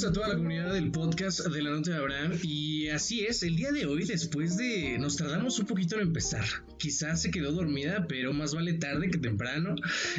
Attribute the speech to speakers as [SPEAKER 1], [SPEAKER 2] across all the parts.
[SPEAKER 1] Saludos a toda la comunidad del podcast de la Nota de Abraham. Y así es, el día de hoy, después de. Nos tardamos un poquito en empezar. Quizás se quedó dormida, pero más vale tarde que temprano.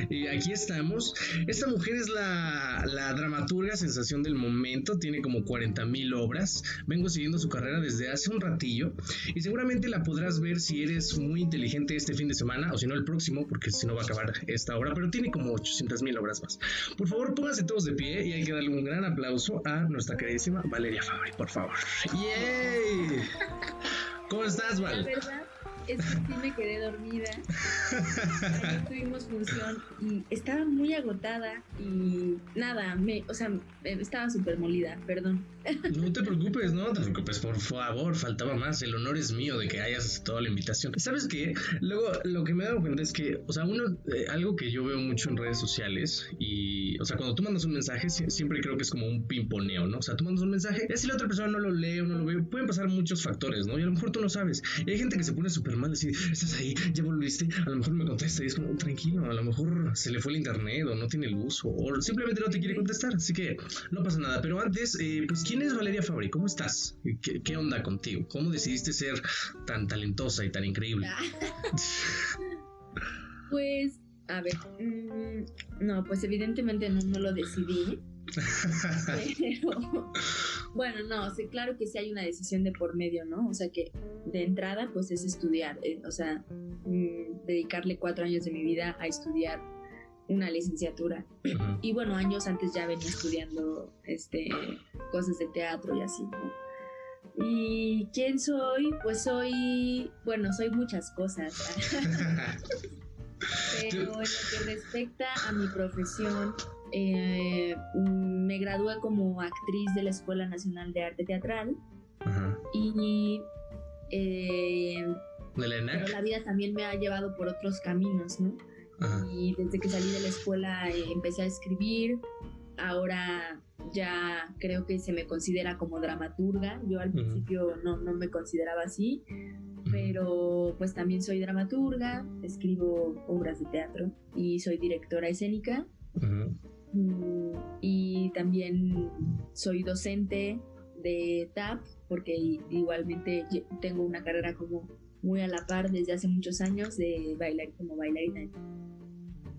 [SPEAKER 1] Y aquí estamos. Esta mujer es la, la dramaturga sensación del momento. Tiene como 40 mil obras. Vengo siguiendo su carrera desde hace un ratillo. Y seguramente la podrás ver si eres muy inteligente este fin de semana, o si no el próximo, porque si no va a acabar esta obra. Pero tiene como 800 mil obras más. Por favor, pónganse todos de pie y hay que darle un gran aplauso nuestra queridísima Valeria Fabri, por favor. ¡Yay! ¿Cómo estás, Val?
[SPEAKER 2] Es que sí me quedé dormida. Tuvimos función y estaba muy agotada y nada, me, o sea, estaba súper molida, perdón.
[SPEAKER 1] No te preocupes, no te preocupes, por favor, faltaba más. El honor es mío de que hayas aceptado la invitación. ¿Sabes qué? Luego, lo que me he dado cuenta es que, o sea, uno, eh, algo que yo veo mucho en redes sociales y, o sea, cuando tú mandas un mensaje, siempre creo que es como un pimponeo, ¿no? O sea, tú mandas un mensaje, y si la otra persona no lo lee o no lo ve, pueden pasar muchos factores, ¿no? Y a lo mejor tú no sabes. Y hay gente que se pone súper mal, así, estás ahí, ya volviste, a lo mejor me contesta y es como, tranquilo, a lo mejor se le fue el internet o no tiene luz o, simplemente no te quiere contestar, así que no pasa nada. Pero antes, eh, pues, ¿quién es Valeria Fabri? ¿Cómo estás? ¿Qué, ¿Qué, onda contigo? ¿Cómo decidiste ser tan talentosa y tan increíble?
[SPEAKER 2] pues, a ver, mmm, no, pues evidentemente no, no lo decidí. Pero, bueno, no, sí, claro que sí hay una decisión de por medio, ¿no? O sea que de entrada, pues es estudiar, eh, o sea, mmm, dedicarle cuatro años de mi vida a estudiar una licenciatura. Y bueno, años antes ya venía estudiando este, cosas de teatro y así, ¿no? ¿Y quién soy? Pues soy, bueno, soy muchas cosas. Pero en lo que respecta a mi profesión, eh, me gradué como actriz de la Escuela Nacional de Arte Teatral.
[SPEAKER 1] Ajá.
[SPEAKER 2] Y eh,
[SPEAKER 1] ¿De la ENAC?
[SPEAKER 2] pero la vida también me ha llevado por otros caminos, ¿no?
[SPEAKER 1] Ajá.
[SPEAKER 2] Y desde que salí de la escuela eh, empecé a escribir. Ahora ya creo que se me considera como dramaturga. Yo al principio no, no me consideraba así, pero pues también soy dramaturga, escribo obras de teatro y soy directora escénica. Mm, Y también soy docente de TAP, porque igualmente tengo una carrera como muy a la par desde hace muchos años de bailar como bailarina.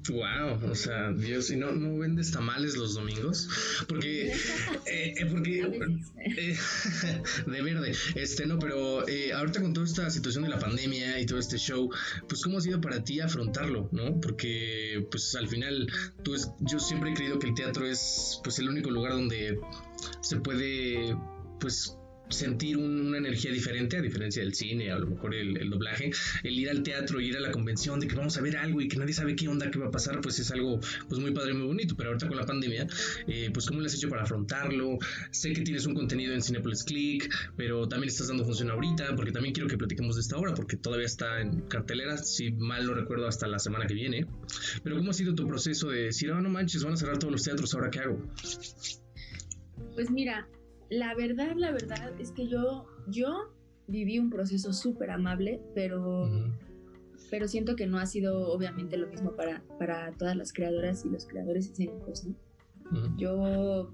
[SPEAKER 1] Wow, o sea, Dios, ¿y no, no vendes tamales los domingos? Porque, eh, eh, porque eh, de verde, este no, pero eh, ahorita con toda esta situación de la pandemia y todo este show, pues cómo ha sido para ti afrontarlo, ¿no? Porque, pues al final, tú es, yo siempre he creído que el teatro es, pues el único lugar donde se puede, pues sentir un- una energía diferente a diferencia del cine, a lo mejor el, el doblaje, el ir al teatro, ir a la convención de que vamos a ver algo y que nadie sabe qué onda, qué va a pasar, pues es algo pues muy padre, muy bonito, pero ahorita con la pandemia, eh, pues cómo le has hecho para afrontarlo, sé que tienes un contenido en Cinepolis Click, pero también estás dando función ahorita, porque también quiero que platiquemos de esta obra, porque todavía está en cartelera, si mal no recuerdo, hasta la semana que viene, pero cómo ha sido tu proceso de decir, ah, no manches, van a cerrar todos los teatros, ¿ahora qué hago?
[SPEAKER 2] Pues mira, la verdad, la verdad es que yo, yo viví un proceso súper amable, pero, pero siento que no ha sido obviamente lo mismo para, para todas las creadoras y los creadores escénicos, ¿no? Yo,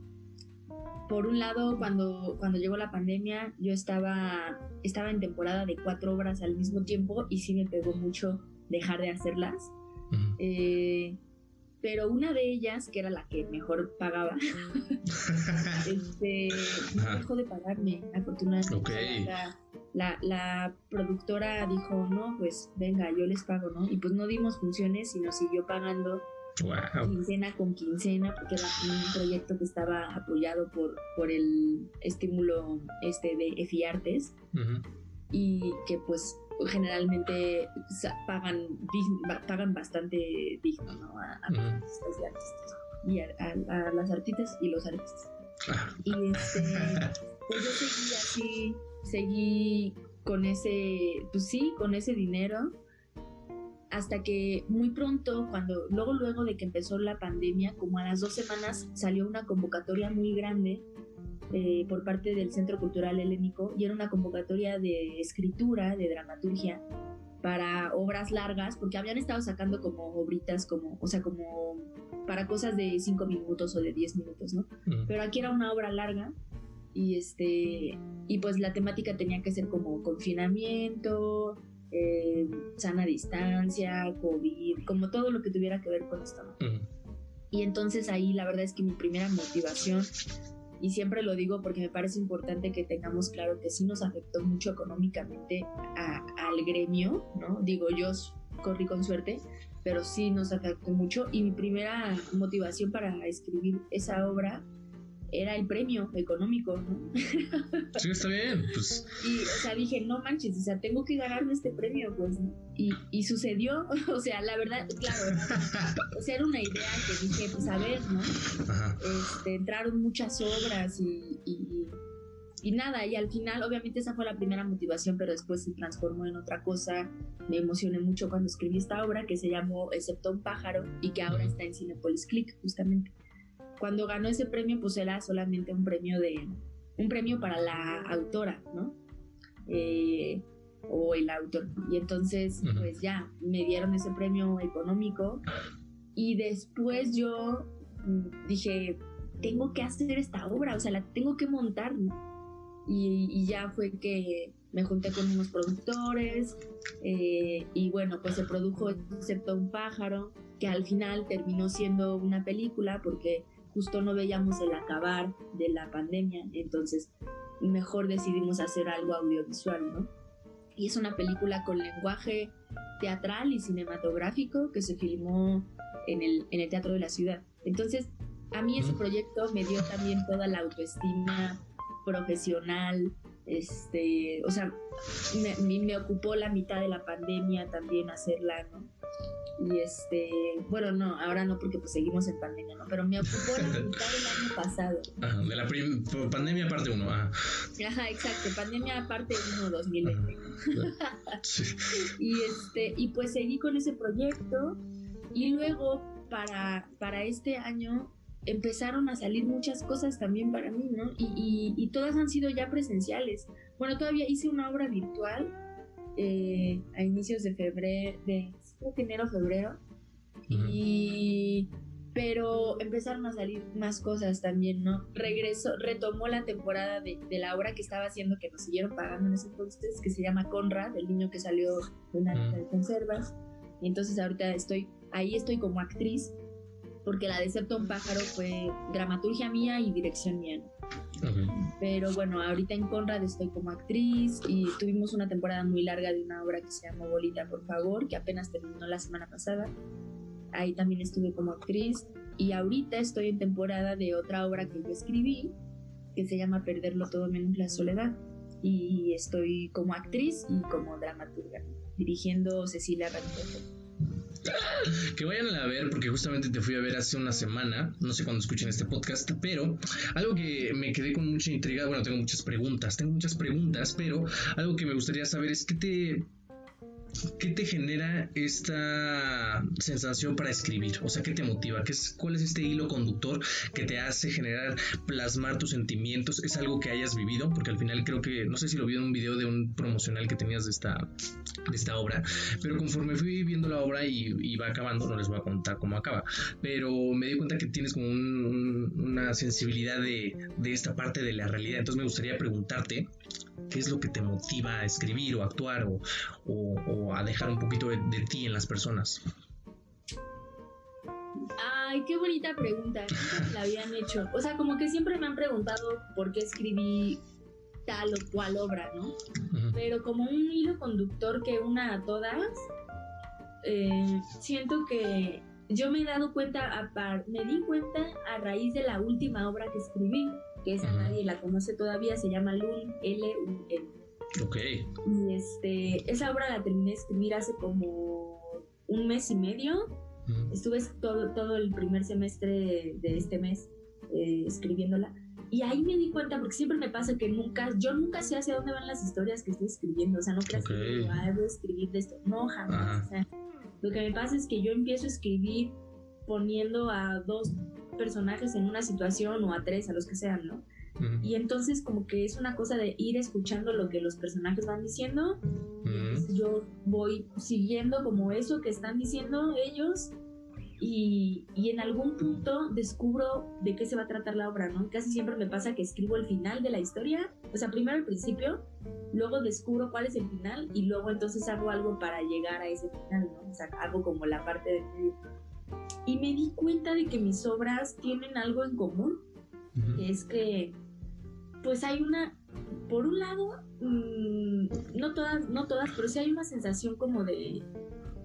[SPEAKER 2] por un lado, cuando, cuando llegó la pandemia, yo estaba, estaba en temporada de cuatro obras al mismo tiempo y sí me pegó mucho dejar de hacerlas. Eh, pero una de ellas, que era la que mejor pagaba, este, no dejó de pagarme, afortunadamente.
[SPEAKER 1] Ok.
[SPEAKER 2] La, la, la productora dijo, no, pues venga, yo les pago, ¿no? Y pues no dimos funciones, sino siguió pagando
[SPEAKER 1] Wow.
[SPEAKER 2] quincena con quincena, porque era un proyecto que estaba apoyado por, por el estímulo este de EFIARTES
[SPEAKER 1] Ujú.
[SPEAKER 2] y que pues generalmente pagan, pagan bastante digno ¿no? a, a artistas y artistas y a, a- a las artistas y los artistas. Y este, pues yo seguí así, seguí con ese, pues sí, con ese dinero, hasta que muy pronto, cuando, luego, luego de que empezó la pandemia, como a las dos semanas, salió una convocatoria muy grande eh, por parte del Centro Cultural Helénico, y era una convocatoria de escritura, de dramaturgia, para obras largas, porque habían estado sacando como obritas, como, o sea, como para cosas de 5 minutos o de 10 minutos, ¿no? Pero aquí era una obra larga y este y pues la temática tenía que ser como confinamiento, eh, sana distancia, COVID, como todo lo que tuviera que ver con esto. Y entonces ahí la verdad es que mi primera motivación y siempre lo digo porque me parece importante que tengamos claro que sí nos afectó mucho económicamente al gremio, ¿no? Digo, yo corrí con suerte, pero sí nos afectó mucho y mi primera motivación para escribir esa obra era el premio económico, ¿no?
[SPEAKER 1] Sí, está bien, pues.
[SPEAKER 2] Y, o sea, dije, no manches, o sea, tengo que ganarme este premio, pues. Y, y sucedió, o sea, la verdad, claro, o sea, era una idea que dije, pues a ver, ¿no? Este, entraron muchas obras y, y, y nada, y al final, obviamente esa fue la primera motivación, pero después se transformó en otra cosa. Me emocioné mucho cuando escribí esta obra que se llamó Excepto un pájaro y que ahora está en Cinepolis Click, justamente cuando ganó ese premio, pues era solamente un premio de un premio para la autora, ¿no? Eh, o el autor. Y entonces, pues ya, me dieron ese premio económico. Y después yo mm, dije, tengo que hacer esta obra, o sea, la tengo que montar, y, ya fue que me junté con unos productores, eh, y bueno, pues se produjo excepto un pájaro, que al final terminó siendo una película, porque justo no veíamos el acabar de la pandemia, entonces mejor decidimos hacer algo audiovisual, ¿no? Y es una película con lenguaje teatral y cinematográfico que se filmó en el, en el Teatro de la Ciudad. Entonces, a mí ese proyecto me dio también toda la autoestima profesional, este, o sea, me, me ocupó la mitad de la pandemia también hacerla, ¿no? Y este, bueno, no, ahora no porque pues seguimos en pandemia, ¿no? Pero me ocupó la mitad del año pasado.
[SPEAKER 1] Ajá, de la pandemia parte 1,
[SPEAKER 2] ajá. Ajá, exacto, pandemia parte 1 2020. sí. y este, y pues seguí con ese proyecto y luego para, para este año empezaron a salir muchas cosas también para mí, ¿no? Y, y, y todas han sido ya presenciales. Bueno, todavía hice una obra virtual eh, a inicios de febrero, de creo que enero, febrero. Y pero empezaron a salir más cosas también, ¿no? Regresó, retomó la temporada de, la obra que estaba haciendo, que nos siguieron pagando en ese entonces, que se llama Conrad, el niño que salió de una uh de conservas. Y entonces ahorita estoy, ahí estoy como actriz, porque la de Septo Pájaro fue dramaturgia mía y dirección mía. Pero bueno, ahorita en Conrad estoy como actriz y tuvimos una temporada muy larga de una obra que se llama Bolita, por favor, que apenas terminó la semana pasada. Ahí también estuve como actriz y ahorita estoy en temporada de otra obra que yo escribí que se llama Perderlo todo menos la soledad y estoy como actriz y como dramaturga dirigiendo Cecilia Ramírez
[SPEAKER 1] que vayan a ver porque justamente te fui a ver hace una semana, no sé cuándo escuchen este podcast, pero algo que me quedé con mucha intriga, bueno, tengo muchas preguntas, tengo muchas preguntas, pero algo que me gustaría saber es qué te ¿Qué te genera esta sensación para escribir? O sea, ¿qué te motiva? ¿Qué es, ¿Cuál es este hilo conductor que te hace generar, plasmar tus sentimientos? ¿Es algo que hayas vivido? Porque al final creo que, no sé si lo vi en un video de un promocional que tenías de esta, de esta obra, pero conforme fui viendo la obra y, va acabando, no les voy a contar cómo acaba, pero me di cuenta que tienes como una sensibilidad de, de esta parte de la realidad. Entonces me gustaría preguntarte, ¿qué es lo que te motiva a escribir o actuar o, o, a dejar un poquito de, ti en las personas?
[SPEAKER 2] Ay, qué bonita pregunta. la habían hecho. O sea, como que siempre me han preguntado por qué escribí tal o cual obra, ¿no? Pero como un hilo conductor que una a todas, eh, siento que yo me he dado cuenta, a me di cuenta a raíz de la última obra que escribí, que esa nadie la conoce todavía, se llama Lun, L-U-N.
[SPEAKER 1] Ok.
[SPEAKER 2] Y este, esa obra la terminé de escribir hace como un mes y medio. Estuve todo, todo el primer semestre de, este mes eh, escribiéndola. Y ahí me di cuenta, porque siempre me pasa que nunca, yo nunca sé hacia dónde van las historias que estoy escribiendo. O sea, no creas que voy a escribir de esto. No, jamás. O sea, lo que me pasa es que yo empiezo a escribir poniendo a dos personajes en una situación o a tres, a los que sean, ¿no? Y entonces como que es una cosa de ir escuchando lo que los personajes van diciendo, yo voy siguiendo como eso que están diciendo ellos y, y, en algún punto descubro de qué se va a tratar la obra, ¿no? Casi siempre me pasa que escribo el final de la historia, o sea, primero el principio, luego descubro cuál es el final y luego entonces hago algo para llegar a ese final, ¿no? O sea, hago como la parte de. Y me di cuenta de que mis obras tienen algo en común, que es que, pues hay una, por un lado, mmm, no todas, no todas, pero sí hay una sensación como de,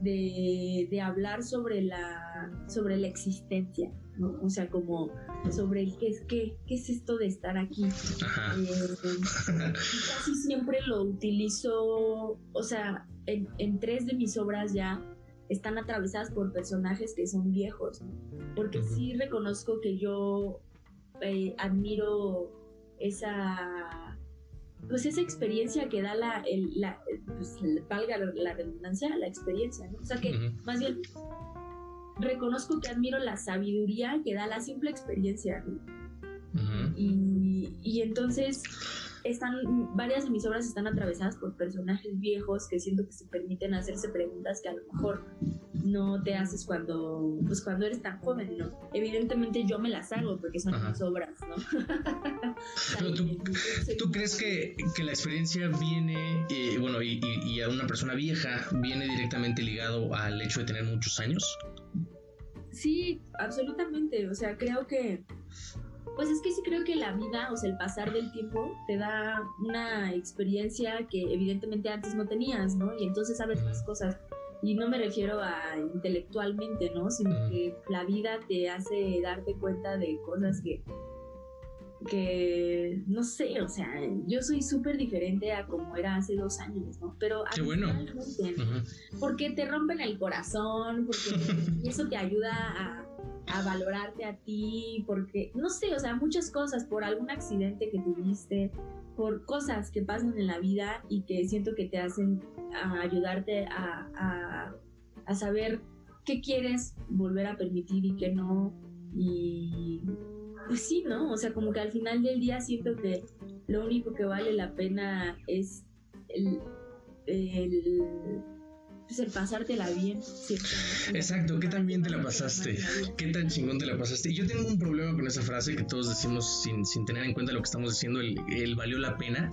[SPEAKER 2] de, de hablar sobre la, sobre la existencia, ¿no? O sea, como sobre el qué es, qué, qué es esto de estar aquí. Eh, casi siempre lo utilizo, o sea, en, en, tres de mis obras ya están atravesadas por personajes que son viejos, porque sí reconozco que yo eh, admiro esa pues esa experiencia que da la, el, la pues, valga la redundancia, la experiencia, ¿no? O sea que más bien reconozco que admiro la sabiduría que da la simple experiencia, y, y, entonces están, varias de mis obras están atravesadas por personajes viejos que siento que se permiten hacerse preguntas que a lo mejor no te haces cuando, pues cuando eres tan joven, ¿no? Evidentemente yo me las hago porque son mis obras, ¿no?
[SPEAKER 1] Pero tú, ¿tú crees que, que, la experiencia viene, eh, bueno, y, y, a una persona vieja viene directamente ligado al hecho de tener muchos años?
[SPEAKER 2] Sí, absolutamente. O sea, creo que pues es que sí creo que la vida, o sea, el pasar del tiempo te da una experiencia que evidentemente antes no tenías, ¿no? Y entonces sabes más cosas. Y no me refiero a intelectualmente, ¿no? Sino que la vida te hace darte cuenta de cosas que, que no sé, o sea, yo soy súper diferente a como era hace dos años, ¿no? Pero
[SPEAKER 1] Qué bueno.
[SPEAKER 2] porque te rompen el corazón, porque eso te ayuda a a valorarte a ti, porque, no sé, o sea, muchas cosas, por algún accidente que tuviste, por cosas que pasan en la vida y que siento que te hacen ayudarte a, a, a saber qué quieres volver a permitir y qué no. Y pues sí, ¿no? O sea, como que al final del día siento que lo único que vale la pena es el, el pues el pasártela bien.
[SPEAKER 1] Exacto, ¿qué tan bien te la pasaste? ¿Qué tan chingón te la pasaste? Y yo tengo un problema con esa frase que todos decimos sin, sin tener en cuenta lo que estamos diciendo, el, valió la pena.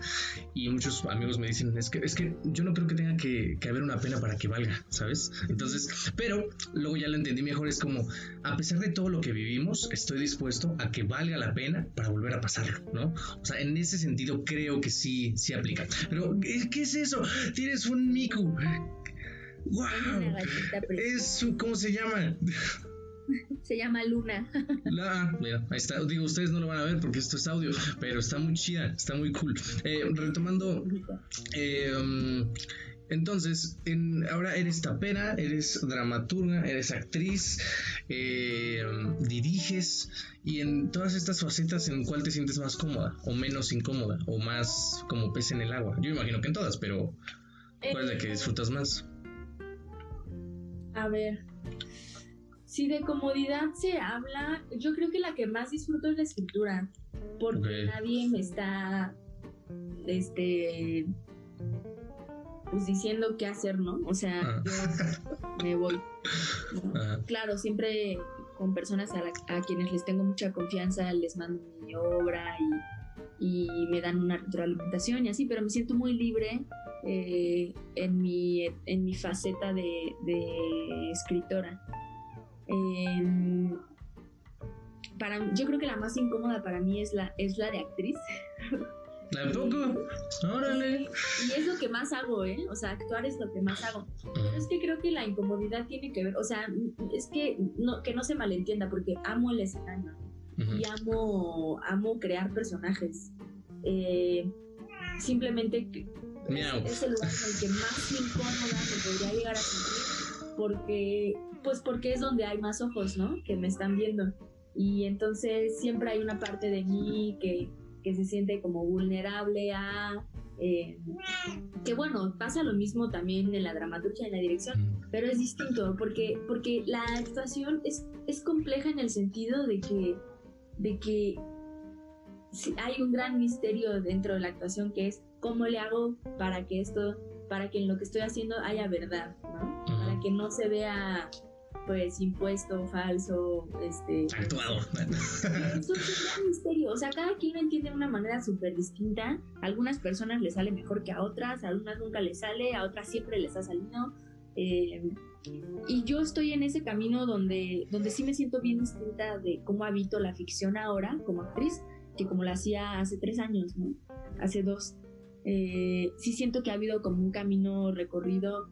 [SPEAKER 1] Y muchos amigos me dicen, es que, es que yo no creo que tenga que, que haber una pena para que valga, ¿sabes? Entonces, pero luego ya lo entendí mejor, es como, a pesar de todo lo que vivimos, estoy dispuesto a que valga la pena para volver a pasarlo, ¿no? O sea, en ese sentido creo que sí, sí aplica. Pero, ¿qué, qué es eso? Tienes un Miku. ¡Wow! Es, ¿Cómo se llama?
[SPEAKER 2] Se llama Luna.
[SPEAKER 1] La, mira, ahí está. Digo, ustedes no lo van a ver porque esto es audio, pero está muy chida, está muy cool. Eh, retomando, eh, um, entonces, en, ahora eres tapera, eres dramaturga, eres actriz, eh, diriges y en todas estas facetas, ¿en cuál te sientes más cómoda o menos incómoda o más como pez en el agua? Yo imagino que en todas, pero ¿cuál es la que disfrutas más?
[SPEAKER 2] A ver, si de comodidad se habla, yo creo que la que más disfruto es la escritura, porque nadie me está, este, pues diciendo qué hacer, ¿no? O sea, ah. yo me voy. Claro, siempre con personas a, a, quienes les tengo mucha confianza, les mando mi obra y, y me dan una retroalimentación y así, pero me siento muy libre eh, en, mi, en mi faceta de, escritora. Em, para, yo creo que la más incómoda para mí es la, es la de actriz.
[SPEAKER 1] ¿Tampoco? Órale.
[SPEAKER 2] Y es lo que más hago, ¿eh? O sea, actuar es lo que más hago. Pero es que creo que la incomodidad tiene que ver, o sea, es que no, que no se malentienda, porque amo el escenario y amo, amo crear personajes. Eh, simplemente es, el lugar en el que más incómoda me podría llegar a sentir porque pues porque es donde hay más ojos, ¿no? Que me están viendo. Y entonces siempre hay una parte de mí que, que se siente como vulnerable a... Eh, que bueno, pasa lo mismo también en la dramaturgia, en la dirección, pero es distinto porque, porque la actuación es, es compleja en el sentido de que, de que hay un gran misterio dentro de la actuación que es cómo le hago para que esto para que en lo que estoy haciendo haya verdad, ¿no? Para que no se vea pues impuesto, falso, este...
[SPEAKER 1] Actuado.
[SPEAKER 2] Es un misterio, o sea, cada quien lo entiende de una manera súper distinta. A algunas personas les sale mejor que a otras, a algunas nunca les sale, a otras siempre les ha salido. Eh, y yo estoy en ese camino donde, donde sí me siento bien distinta de cómo habito la ficción ahora como actriz, que como la hacía hace tres años, ¿no? Hace dos. Eh, sí siento que ha habido como un camino recorrido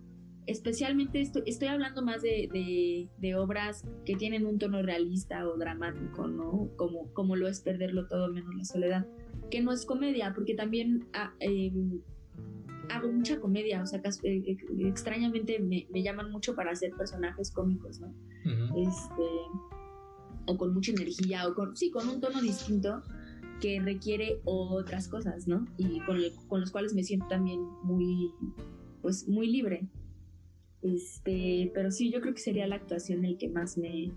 [SPEAKER 2] especialmente estoy, estoy hablando más de, de, obras que tienen un tono realista o dramático, ¿no? Como, como lo es Perderlo Todo menos la soledad, que no es comedia, porque también ah, em, hago mucha comedia, o sea, eh, eh, extrañamente me, me, llaman mucho para hacer personajes cómicos, ¿no? Este, o con mucha energía, o con, sí, con un tono distinto que requiere otras cosas, ¿no? Y con, con los cuales me siento también muy, pues, muy libre. Este, pero sí, yo creo que sería la actuación el que más me,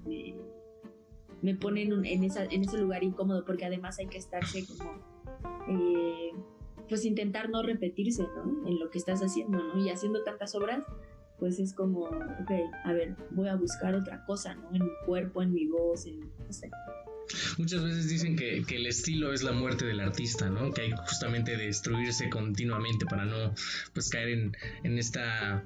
[SPEAKER 2] me, pone en, en, esa, en ese lugar incómodo, porque además hay que estarse como, eh, pues intentar no repetirse, ¿no? En lo que estás haciendo, ¿no? Y haciendo tantas obras, pues es como, ok, a ver, voy a buscar otra cosa, ¿no? En mi cuerpo, en mi voz, en, no sé.
[SPEAKER 1] Muchas veces dicen que, el estilo es la muerte del artista, ¿no? Que hay justamente destruirse continuamente para no, pues, caer en, en esta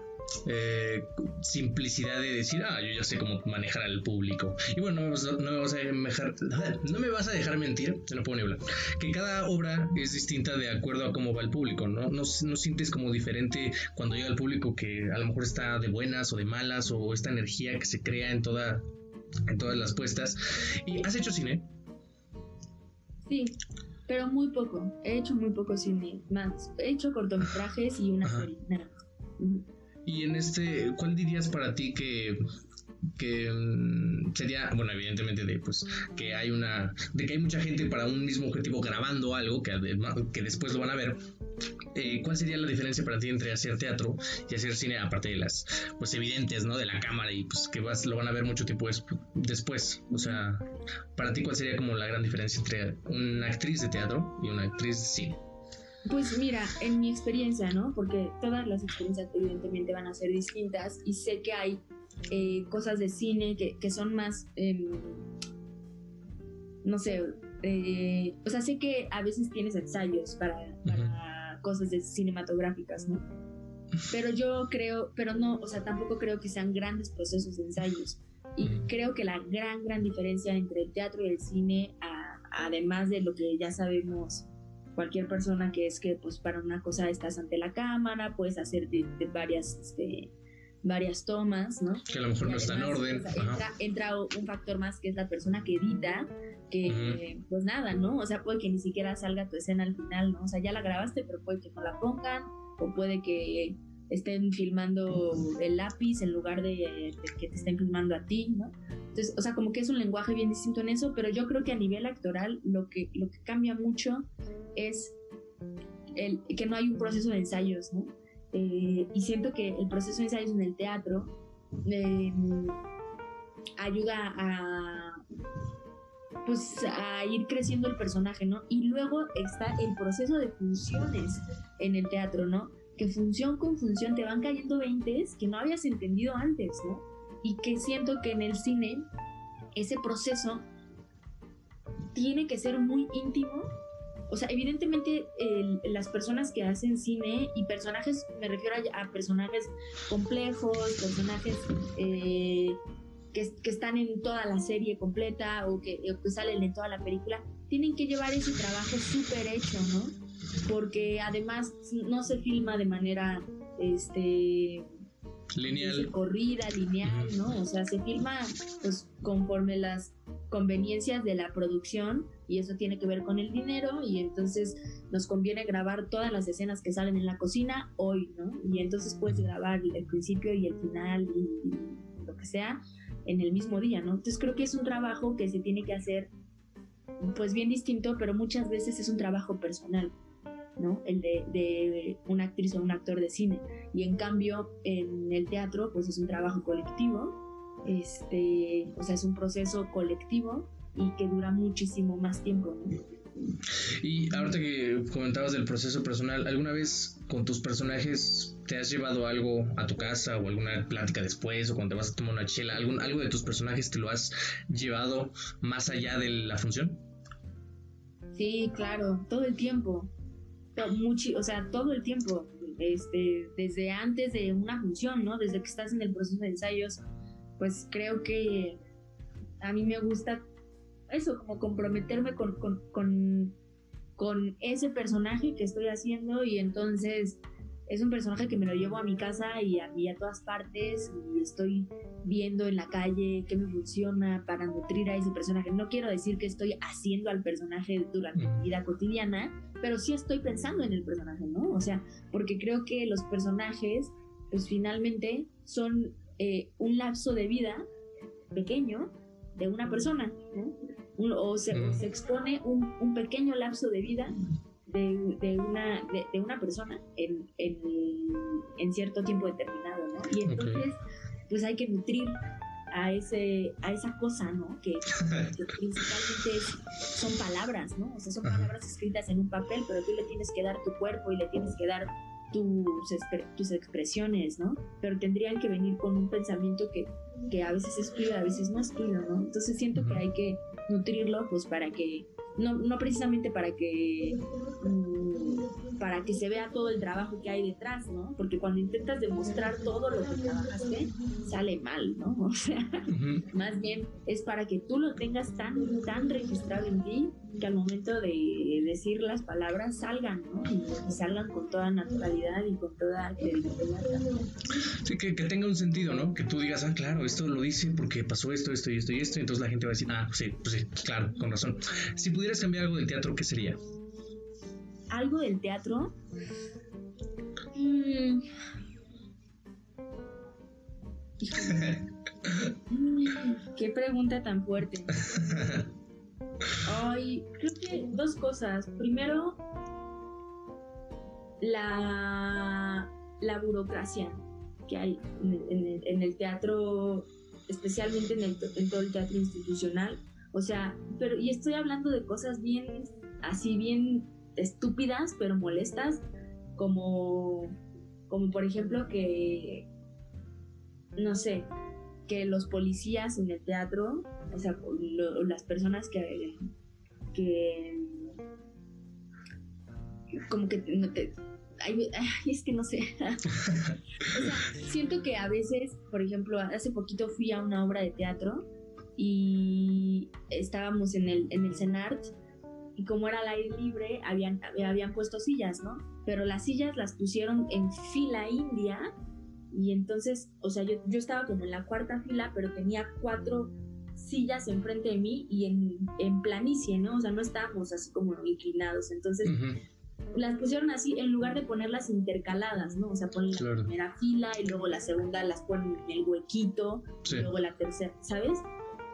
[SPEAKER 1] eh, simplicidad de decir, ah, yo ya sé cómo manejar al público. Y bueno, no, me vas a dejar, no me vas a dejar mentir, se no puedo hablar, que cada obra es distinta de acuerdo a cómo va el público, ¿no? No, no sientes como diferente cuando llega el público que a lo mejor está de buenas o de malas o esta energía que se crea en, toda, en todas las puestas. ¿Y has hecho cine?
[SPEAKER 2] Sí, pero muy poco. He hecho muy poco cine. Más, he hecho cortometrajes y una serie.
[SPEAKER 1] Y en este, ¿cuál dirías para ti que que mm, sería, bueno, evidentemente de pues que hay una, de que hay mucha gente para un mismo objetivo grabando algo que, que después lo van a ver. Eh, ¿Cuál sería la diferencia para ti entre hacer teatro y hacer cine, aparte de las pues evidentes, ¿no? De la cámara y pues que vas, lo van a ver mucho tiempo después. O sea, para ti, ¿cuál sería como la gran diferencia entre una actriz de teatro y una actriz de cine?
[SPEAKER 2] Pues mira, en mi experiencia, ¿no? Porque todas las experiencias evidentemente van a ser distintas y sé que hay eh, cosas de cine que, son más, em, no sé, eh, o sea, sé que a veces tienes ensayos para, cosas de cinematográficas, ¿no? Pero yo creo, pero no, o sea, tampoco creo que sean grandes procesos de ensayos. Y creo que la gran, gran diferencia entre el teatro y el cine, además de lo que ya sabemos cualquier persona que es que pues para una cosa estás ante la cámara, puedes hacer de, varias, este, varias tomas, ¿no?
[SPEAKER 1] Que a lo mejor no está en orden.
[SPEAKER 2] entra, un factor más que es la persona que edita, que pues nada, ¿no? O sea, puede que ni siquiera salga tu escena al final, ¿no? O sea, ya la grabaste, pero puede que no la pongan, o puede que estén filmando el lápiz en lugar de, que te estén filmando a ti, ¿no? Entonces, o sea, como que es un lenguaje bien distinto en eso, pero yo creo que a nivel actoral lo que, lo que cambia mucho es el, que no hay un proceso de ensayos, ¿no? Eh, y siento que el proceso de ensayos en el teatro em, ayuda a pues a ir creciendo el personaje, ¿no? Y luego está el proceso de funciones en el teatro, ¿no? que función con función te van cayendo veintes que no habías entendido antes, ¿no? Y que siento que en el cine ese proceso tiene que ser muy íntimo. O sea, evidentemente las personas que hacen cine y personajes, me refiero a, personajes complejos, personajes eh, que, que, están en toda la serie completa o que, o que salen en toda la película, tienen que llevar ese trabajo súper hecho, ¿no? porque además no se filma de manera este
[SPEAKER 1] lineal.
[SPEAKER 2] corrida lineal no o sea se filma pues conforme las conveniencias de la producción y eso tiene que ver con el dinero y entonces nos conviene grabar todas las escenas que salen en la cocina hoy no y entonces puedes grabar el principio y el final y lo que sea en el mismo día no entonces creo que es un trabajo que se tiene que hacer pues bien distinto pero muchas veces es un trabajo personal ¿no? El de, una actriz o un actor de cine. Y en cambio, en el teatro, pues es un trabajo colectivo, este, o sea, es un proceso colectivo y que dura muchísimo más tiempo,
[SPEAKER 1] Y ahorita que comentabas del proceso personal, ¿alguna vez con tus personajes te has llevado algo a tu casa o alguna plática después o cuando te vas a tomar una chela? ¿Algún, ¿Algo de tus personajes te lo has llevado más allá de la función?
[SPEAKER 2] Sí, claro, todo el tiempo. Mucho, o sea, todo el tiempo. Este, desde antes de una función, ¿no? Desde que estás en el proceso de ensayos, pues creo que a mí me gusta eso, como comprometerme con, con, con, ese personaje que estoy haciendo y entonces es un personaje que me lo llevo a mi casa y a, a todas partes y estoy viendo en la calle qué me funciona para nutrir a ese personaje. No quiero decir que estoy haciendo al personaje durante mi vida cotidiana, pero sí estoy pensando en el personaje, ¿no? O sea, porque creo que los personajes, pues finalmente son eh, un lapso de vida pequeño de una persona, ¿no? o, se, se, expone un, un, pequeño lapso de vida de, de una, de, una persona en, en, en, cierto tiempo determinado, ¿no? Y entonces, pues hay que nutrir a, ese, a esa cosa, ¿no? Que, principalmente son palabras, ¿no? O sea, son palabras escritas en un papel, pero tú le tienes que dar tu cuerpo y le tienes que dar tus, tus expresiones, ¿no? Pero tendrían que venir con un pensamiento que, que a veces es tuyo, a veces no es ¿no? Entonces siento que hay que nutrirlo, pues para que no, no precisamente para que mm, para que se vea todo el trabajo que hay detrás, ¿no? Porque cuando intentas demostrar todo lo que trabajaste, sale mal, ¿no? O sea, más bien es para que tú lo tengas tan, tan registrado en ti que al momento de decir las palabras salgan, ¿no? Y, salgan con toda naturalidad y con toda credibilidad.
[SPEAKER 1] Sí, que, que, tenga un sentido, ¿no? Que tú digas, ah, claro, esto lo dice porque pasó esto, esto y esto y esto, y entonces la gente va a decir, ah, sí, pues sí, claro, con razón. Si pudieras cambiar algo del teatro, ¿qué sería?
[SPEAKER 2] ¿Algo del teatro? Mm. Qué pregunta tan fuerte. Ay, creo que dos cosas. Primero, la, la burocracia que hay en, el teatro, especialmente en, el, en todo el teatro institucional. O sea, pero, y estoy hablando de cosas bien, así bien estúpidas, pero molestas, como, como por ejemplo que, no sé, que los policías en el teatro o sea, las personas que, que como que es que no sé. o sea, siento que a veces, por ejemplo, hace poquito fui a una obra de teatro y estábamos en el, en el CENART y como era al aire libre, habían, habían puesto sillas, ¿no? Pero las sillas las pusieron en fila india y entonces, o sea, yo, yo estaba como en la cuarta fila, pero tenía cuatro sillas enfrente de mí y en, en planicie, ¿no? O sea, no estábamos así como inclinados. Entonces, las pusieron así en lugar de ponerlas intercaladas, ¿no? O sea, ponen la primera fila y luego la segunda las ponen en el huequito, y luego la tercera, ¿sabes?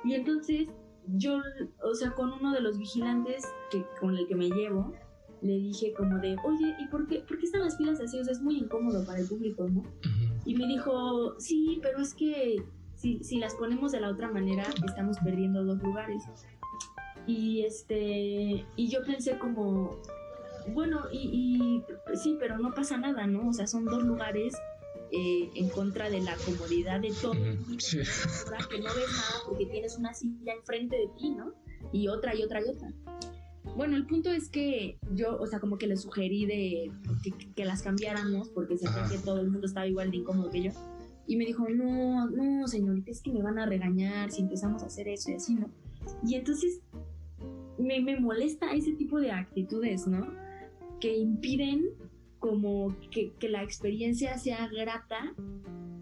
[SPEAKER 2] Y entonces, yo, o sea, con uno de los vigilantes que, con el que me llevo, le dije como de, oye, ¿y por qué, por qué están las filas así? O sea, es muy incómodo para el público, ¿no? Y me dijo, sí, pero es que si, las ponemos de la otra manera, estamos perdiendo dos lugares. Y este, y yo pensé como, bueno, y, sí, pero no pasa nada, ¿no? O sea, son dos lugares eh, en contra de la comodidad de todo. Que no ves nada porque tienes una silla enfrente de ti, ¿no? Y otra y otra y otra. Bueno, el punto es que yo, o sea, como que le sugerí de que, las cambiáramos porque sentía que todo el mundo estaba igual de incómodo que yo. Y me dijo, no, no, señorita, es que me van a regañar si empezamos a hacer eso y así, ¿no? Y entonces me, me molesta ese tipo de actitudes, ¿no? Que impiden como que, que la experiencia sea grata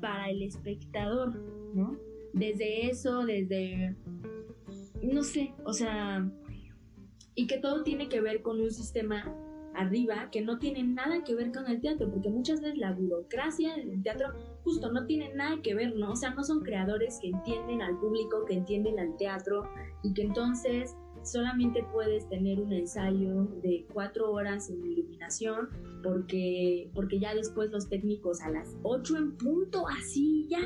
[SPEAKER 2] para el espectador, ¿no? Desde eso, desde, no sé, o sea, y que todo tiene que ver con un sistema arriba que no tiene nada que ver con el teatro, porque muchas veces la burocracia del teatro justo no tiene nada que ver, ¿no? O sea, no son creadores que entienden al público, que entienden al teatro y que entonces solamente puedes tener un ensayo de cuatro horas en iluminación porque, porque ya después los técnicos a las ocho en punto, así ya,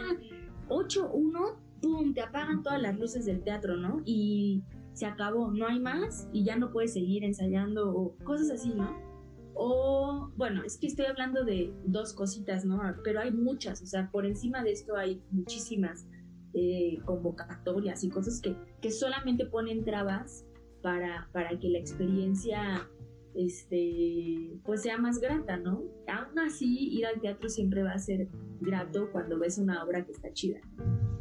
[SPEAKER 2] ocho, uno, ¡pum! te apagan todas las luces del teatro, ¿no? Y se acabó, no hay más y ya no puedes seguir ensayando o cosas así, ¿no? O, bueno, es que estoy hablando de dos cositas, ¿no? Pero hay muchas, o sea, por encima de esto hay muchísimas eh, convocatorias y cosas que, que solamente ponen trabas para, para que la experiencia este, pues sea más grata, ¿no? Aún así, ir al teatro siempre va a ser grato cuando ves una obra que está chida.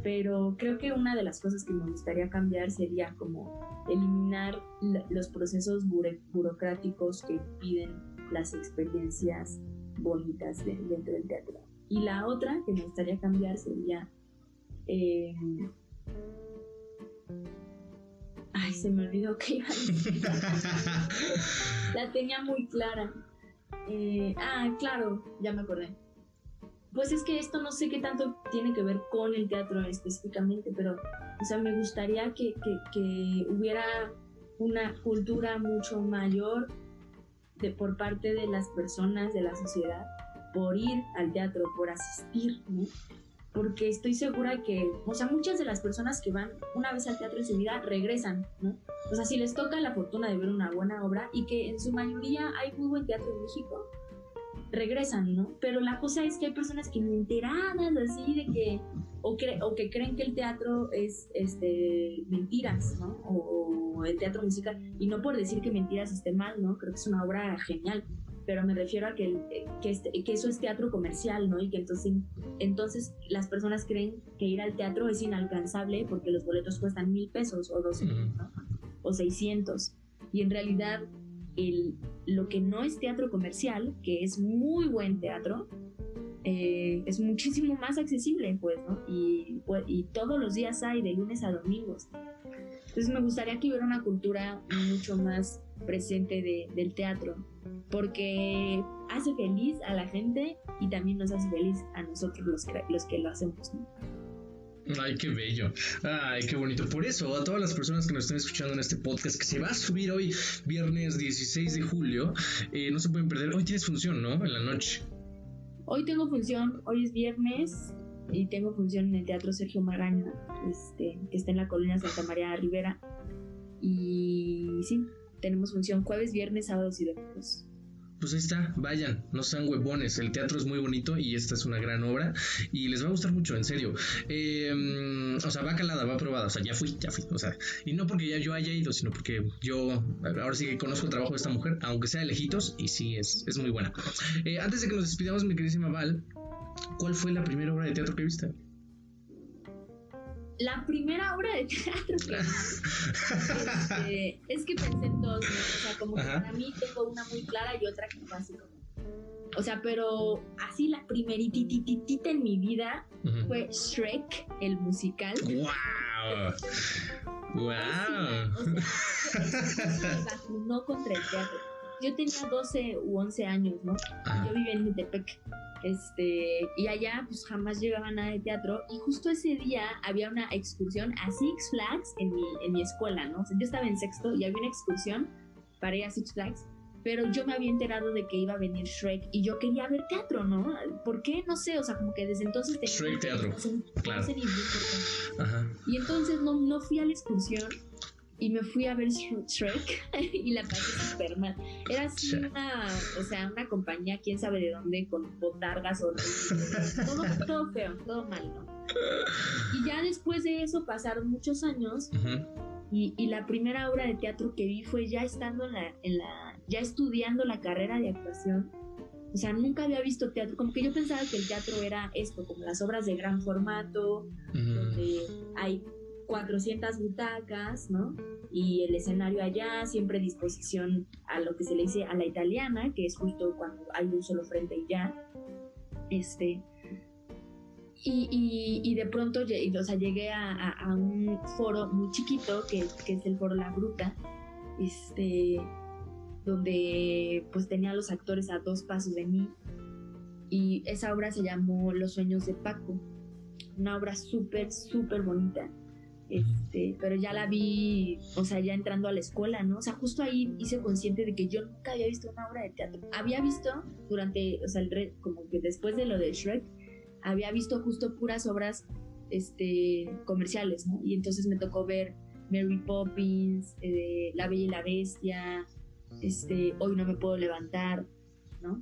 [SPEAKER 2] Pero creo que una de las cosas que me gustaría cambiar sería como eliminar los procesos burocráticos que piden las experiencias bonitas dentro del teatro. Y la otra que me gustaría cambiar sería... Eh, Ay, se me olvidó que iba a decir. La tenía muy clara. Eh, ah, claro, ya me acordé. Pues es que esto no sé qué tanto tiene que ver con el teatro específicamente, pero, o sea, me gustaría que, que, que hubiera una cultura mucho mayor de, por parte de las personas de la sociedad por ir al teatro, por asistir, ¿no? Porque estoy segura que, o sea, muchas de las personas que van una vez al teatro en su vida regresan, ¿no? O sea, si les toca la fortuna de ver una buena obra y que en su mayoría hay muy buen teatro en México, regresan, ¿no? Pero la cosa es que hay personas que me enteradas así de que, o, o que creen que el teatro es este, mentiras, ¿no? O, o el teatro musical, y no por decir que mentiras esté mal, ¿no? Creo que es una obra genial pero me refiero a que, que, este, que, eso es teatro comercial, ¿no? Y que entonces, entonces las personas creen que ir al teatro es inalcanzable porque los boletos cuestan mil pesos o dos ¿no? O seiscientos. Y en realidad, el, lo que no es teatro comercial, que es muy buen teatro, eh, es muchísimo más accesible, pues, ¿no? Y, pues, y todos los días hay, de lunes a domingos. Entonces me gustaría que hubiera una cultura mucho más presente de, del teatro, porque hace feliz a la gente y también nos hace feliz a nosotros los que, los que lo hacemos.
[SPEAKER 1] Ay, qué bello. Ay, qué bonito. Por eso, a todas las personas que nos están escuchando en este podcast, que se va a subir hoy, viernes 16 de julio, eh, no se pueden perder. Hoy tienes función, ¿no? En la noche.
[SPEAKER 2] Hoy tengo función, hoy es viernes y tengo función en el Teatro Sergio Magaña, este, que está en la colonia Santa María Rivera. Y sí, tenemos función jueves, viernes, sábados y domingos.
[SPEAKER 1] Pues ahí está, vayan, no sean huevones, el teatro es muy bonito y esta es una gran obra y les va a gustar mucho, en serio. Em, o sea, va calada, va probada, o sea, ya fui, ya fui, o sea, y no porque ya yo haya ido, sino porque yo ahora sí que conozco el trabajo de esta mujer, aunque sea de lejitos, y sí, es, es muy buena. Eh, antes de que nos despidamos, mi queridísima Val, ¿cuál fue la primera obra de teatro que viste?
[SPEAKER 2] La primera obra de teatro que este, es que pensé en dos, o sea, como que para mí tengo una muy clara y otra que fue así como. O sea, pero así la primeritititita en mi vida fue Shrek, el musical.
[SPEAKER 1] ¡Wow! ¡Wow!
[SPEAKER 2] O sea, me vacunó contra el teatro. Yo tenía 12 u 11 años, ¿no? Yo vivía en Metepec. Este, y allá pues jamás llegaba nada de teatro y justo ese día había una excursión a Six Flags en mi, en mi escuela, ¿no? O sea, yo estaba en sexto y había una excursión para ir a Six Flags, pero yo me había enterado de que iba a venir Shrek y yo quería ver teatro, ¿no? ¿Por qué? No sé, o sea, como que desde entonces
[SPEAKER 1] tenía Shrek teatro, claro.
[SPEAKER 2] Y entonces no, no fui a la excursión y me fui a ver Shrek y la pasé súper mal. Era así una, o sea, una compañía, quién sabe de dónde, con botargas o todo, todo feo, todo mal, ¿no? Y ya después de eso pasaron muchos años y, y, la primera obra de teatro que vi fue ya estando en la, en la, ya estudiando la carrera de actuación. O sea, nunca había visto teatro, como que yo pensaba que el teatro era esto, como las obras de gran formato, donde hay 400 butacas, ¿no? Y el escenario allá, siempre disposición a lo que se le dice a la italiana, que es justo cuando hay un solo frente y ya. Este. Y, de pronto o sea, llegué a, un foro muy chiquito, que, es el foro La Bruta, este, donde pues tenía los actores a dos pasos de mí. Y esa obra se llamó Los sueños de Paco. Una obra súper, súper bonita este, pero ya la vi, o sea, ya entrando a la escuela, ¿no? O sea, justo ahí hice consciente de que yo nunca había visto una obra de teatro. Había visto durante, o sea, el como que después de lo de Shrek, había visto justo puras obras este, comerciales, ¿no? Y entonces me tocó ver Mary Poppins, eh, La Bella y la Bestia, este, Hoy no me puedo levantar, ¿no?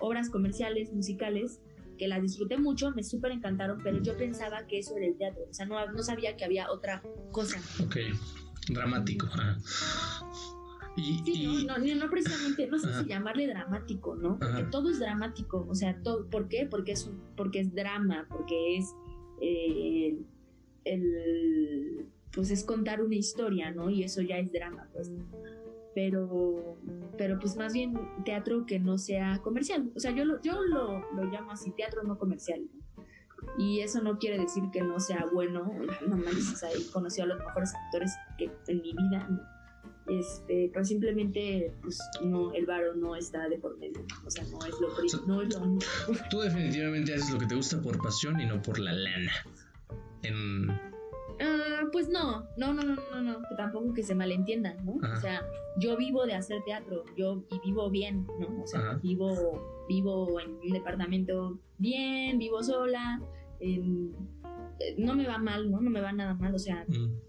[SPEAKER 2] Obras comerciales, musicales, que las disfruté mucho, me súper encantaron, pero yo pensaba que eso era el teatro, o sea, no, no sabía que había otra cosa.
[SPEAKER 1] Ok, dramático.
[SPEAKER 2] Y, sí, No, no, precisamente, no sé si llamarle dramático, ¿no? Porque todo es dramático, o sea, todo, ¿por qué? Porque es, porque es drama, porque es eh, el, pues es contar una historia, ¿no? Y eso ya es drama, pues. Pero, pero pues más bien teatro que no sea comercial. O sea, yo lo, yo lo, lo llamo así, teatro no comercial. Y eso no quiere decir que no sea bueno. No manches, ahí conocí a los mejores actores que en mi vida, ¿no? este, pero simplemente pues no el varo no está de por medio, o sea, no es lo no es lo
[SPEAKER 1] Tú definitivamente haces lo que te gusta por pasión y no por la lana. En
[SPEAKER 2] ah, pues no, no, no, no, no, no, tampoco que se malentiendan, ¿no? O sea, yo vivo de hacer teatro, yo y vivo bien, ¿no? O sea, vivo, vivo en un departamento bien, vivo sola, eh, no me va mal, ¿no? No me va nada mal, o sea, mm.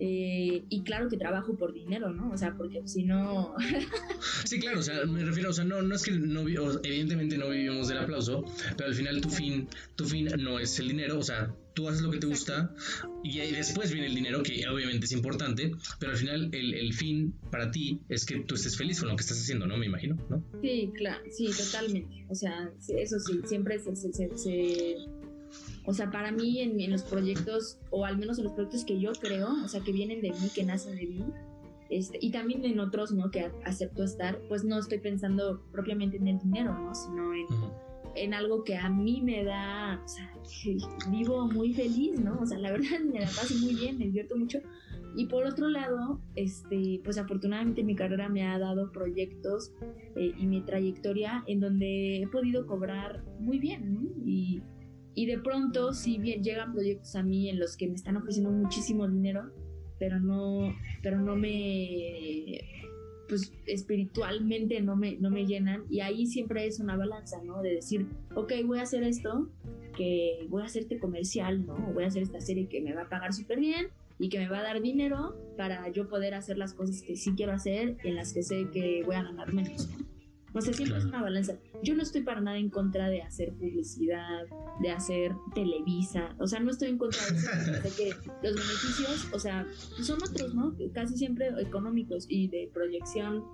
[SPEAKER 2] Eh, y claro que trabajo por dinero, ¿no? O sea, porque si no...
[SPEAKER 1] sí, claro, o sea, me refiero, o sea, no, no es que no, evidentemente no vivimos del aplauso, pero al final tu fin, tu fin no es el dinero, o sea, tú haces lo que te gusta y después viene el dinero, que obviamente es importante, pero al final el, el, fin para ti es que tú estés feliz con lo que estás haciendo, ¿no? Me imagino, ¿no?
[SPEAKER 2] Sí, claro, sí, totalmente. O sea, eso sí, siempre se, se, se o sea, para mí en, los proyectos, o al menos en los proyectos que yo creo, o sea, que vienen de mí, que nacen de mí, este, y también en otros, ¿no? Que acepto estar, pues no estoy pensando propiamente en el dinero, ¿no? Sino en, en algo que a mí me da, o sea, vivo muy feliz, ¿no? O sea, la verdad me la paso muy bien, me divierto mucho. Y por otro lado, este, pues afortunadamente mi carrera me ha dado proyectos eh, y mi trayectoria en donde he podido cobrar muy bien, ¿no? Y y de pronto si bien llegan proyectos a mí en los que me están ofreciendo muchísimo dinero, pero no, pero no me, pues espiritualmente no me, no me llenan. Y ahí siempre es una balanza, ¿no? De decir, ok, voy a hacer esto, que voy a hacerte comercial, ¿no? Voy a hacer esta serie que me va a pagar súper bien y que me va a dar dinero para yo poder hacer las cosas que sí quiero hacer, en las que sé que voy a ganar menos. O sea, siempre es una balanza. Yo no estoy para nada en contra de hacer publicidad, de hacer Televisa. O sea, no estoy en contra de eso. de que los beneficios, o sea, son otros, ¿no? Casi siempre económicos y de proyección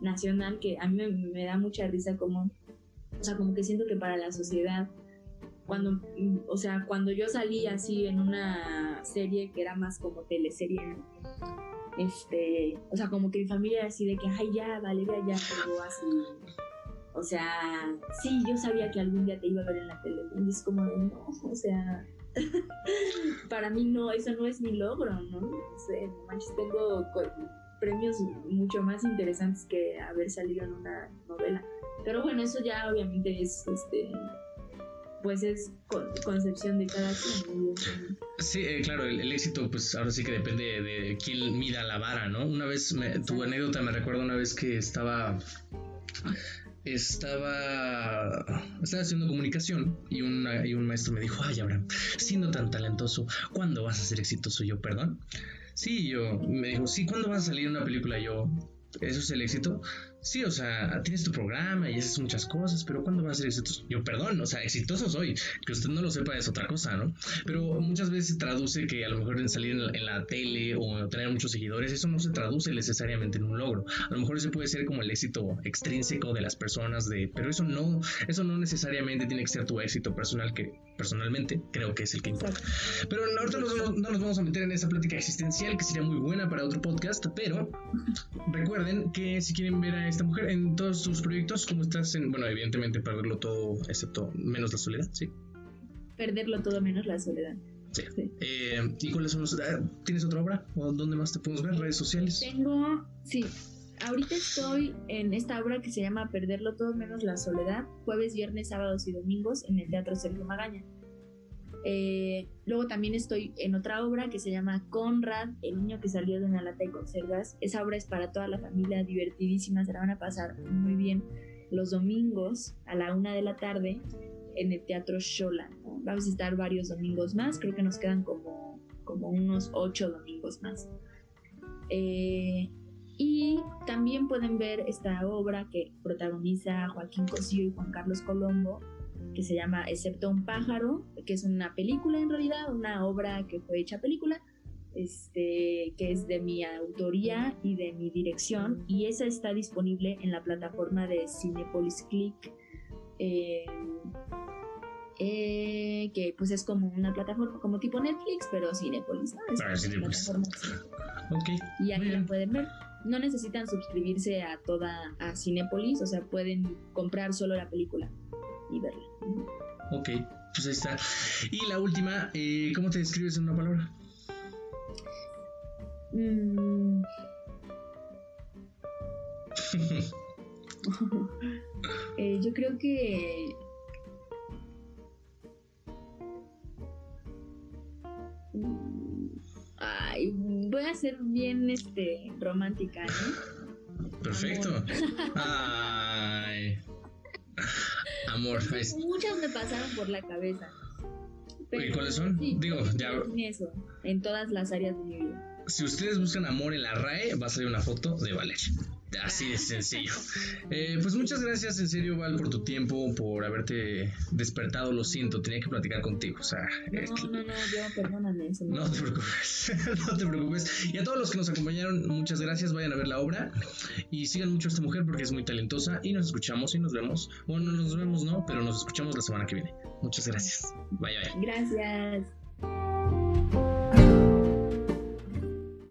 [SPEAKER 2] nacional que a mí me, da mucha risa como, o sea, como que siento que para la sociedad, cuando, o sea, cuando yo salí así en una serie que era más como teleserie, ¿no? Este, o sea, como que mi familia así de que, ay, ya, Valeria, ya, pero así, o sea, sí, yo sabía que algún día te iba a ver en la tele, y es como no, o sea, para mí no, eso no es mi logro, ¿no? No sé, manches, tengo premios mucho más interesantes que haber salido en una novela. Pero bueno, eso ya obviamente es, este, pues es concepción de cada quien.
[SPEAKER 1] Sí, eh, claro, el, éxito pues ahora sí que depende de, quién mida la vara, ¿no? Una vez, tu anécdota me recuerda una vez que estaba estaba, estaba haciendo comunicación y, una, y un maestro me dijo, ay Abraham, siendo tan talentoso, ¿cuándo vas a ser exitoso? Yo, perdón. Sí, yo, me dijo, sí, ¿cuándo vas a salir una película? Yo, ¿eso es el éxito? Sí, o sea, tienes tu programa y haces muchas cosas, pero ¿cuándo vas a ser exitoso? Yo, perdón, o sea, exitoso soy. Que usted no lo sepa es otra cosa, ¿no? Pero muchas veces se traduce que a lo mejor en salir en la, tele o tener muchos seguidores, eso no se traduce necesariamente en un logro. A lo mejor ese puede ser como el éxito extrínseco de las personas, de, pero eso no, eso no necesariamente tiene que ser tu éxito personal, que personalmente creo que es el que importa. Pero ahorita no, no nos vamos a meter en esa plática existencial que sería muy buena para otro podcast, pero recuerden que si quieren ver a esta mujer en todos sus proyectos? ¿Cómo estás en, bueno, evidentemente perderlo todo, excepto menos la soledad, sí?
[SPEAKER 2] Perderlo todo menos la soledad.
[SPEAKER 1] Sí. Eh, ¿Y cuáles son los... Ah, ¿Tienes otra obra? ¿O dónde más te podemos ver? ¿Redes sociales?
[SPEAKER 2] Tengo, sí. Ahorita estoy en esta obra que se llama Perderlo todo menos la soledad, jueves, viernes, sábados y domingos en el Teatro Sergio Magaña. Eh, luego también estoy en otra obra que se llama Conrad, el niño que salió de una lata de conservas. Esa obra es para toda la familia, divertidísima, se la van a pasar muy bien los domingos a la una de la tarde en el Teatro Shola. Vamos a estar varios domingos más, creo que nos quedan como, como unos ocho domingos más. Eh, y también pueden ver esta obra que protagoniza Joaquín Cosío y Juan Carlos Colombo, que se llama Excepto un pájaro, que es una película en realidad, una obra que fue hecha película, este, que es de mi autoría y de mi dirección, y esa está disponible en la plataforma de Cinepolis Click, eh, eh, que pues es como una plataforma como tipo Netflix, pero Cinepolis, ¿no? Es
[SPEAKER 1] Ah, Cinépolis. Ok.
[SPEAKER 2] y
[SPEAKER 1] muy
[SPEAKER 2] la pueden ver. No necesitan suscribirse a toda a Cinépolis, o sea, pueden comprar solo la película y verla.
[SPEAKER 1] Ok, pues ahí está. Y la última, eh, ¿cómo te describes en una palabra?
[SPEAKER 2] Mm. Eh, yo creo que voy a ser bien este romántica, ¿no?
[SPEAKER 1] Perfecto. Ay. Amor, ahí está.
[SPEAKER 2] Muchas me pasaron por la cabeza.
[SPEAKER 1] ¿Y cuáles son? Digo, ya-
[SPEAKER 2] eso, en todas las áreas de mi vida.
[SPEAKER 1] si ustedes buscan amor en la RAE, va a salir una foto de Valeria. Así de sencillo. Eh, pues muchas gracias en serio, Val, por tu tiempo, por haberte despertado. Lo siento, tenía que platicar contigo. O sea,
[SPEAKER 2] No,
[SPEAKER 1] eh,
[SPEAKER 2] no, no, yo, perdóname. se me-
[SPEAKER 1] No te preocupes, no te preocupes. Y a todos los que nos acompañaron, muchas gracias. Vayan a ver la obra y sigan mucho a esta mujer porque es muy talentosa. Y nos escuchamos y nos vemos. Bueno, nos vemos, no, pero nos escuchamos la semana que viene. Muchas gracias. Bye, bye.
[SPEAKER 2] Gracias.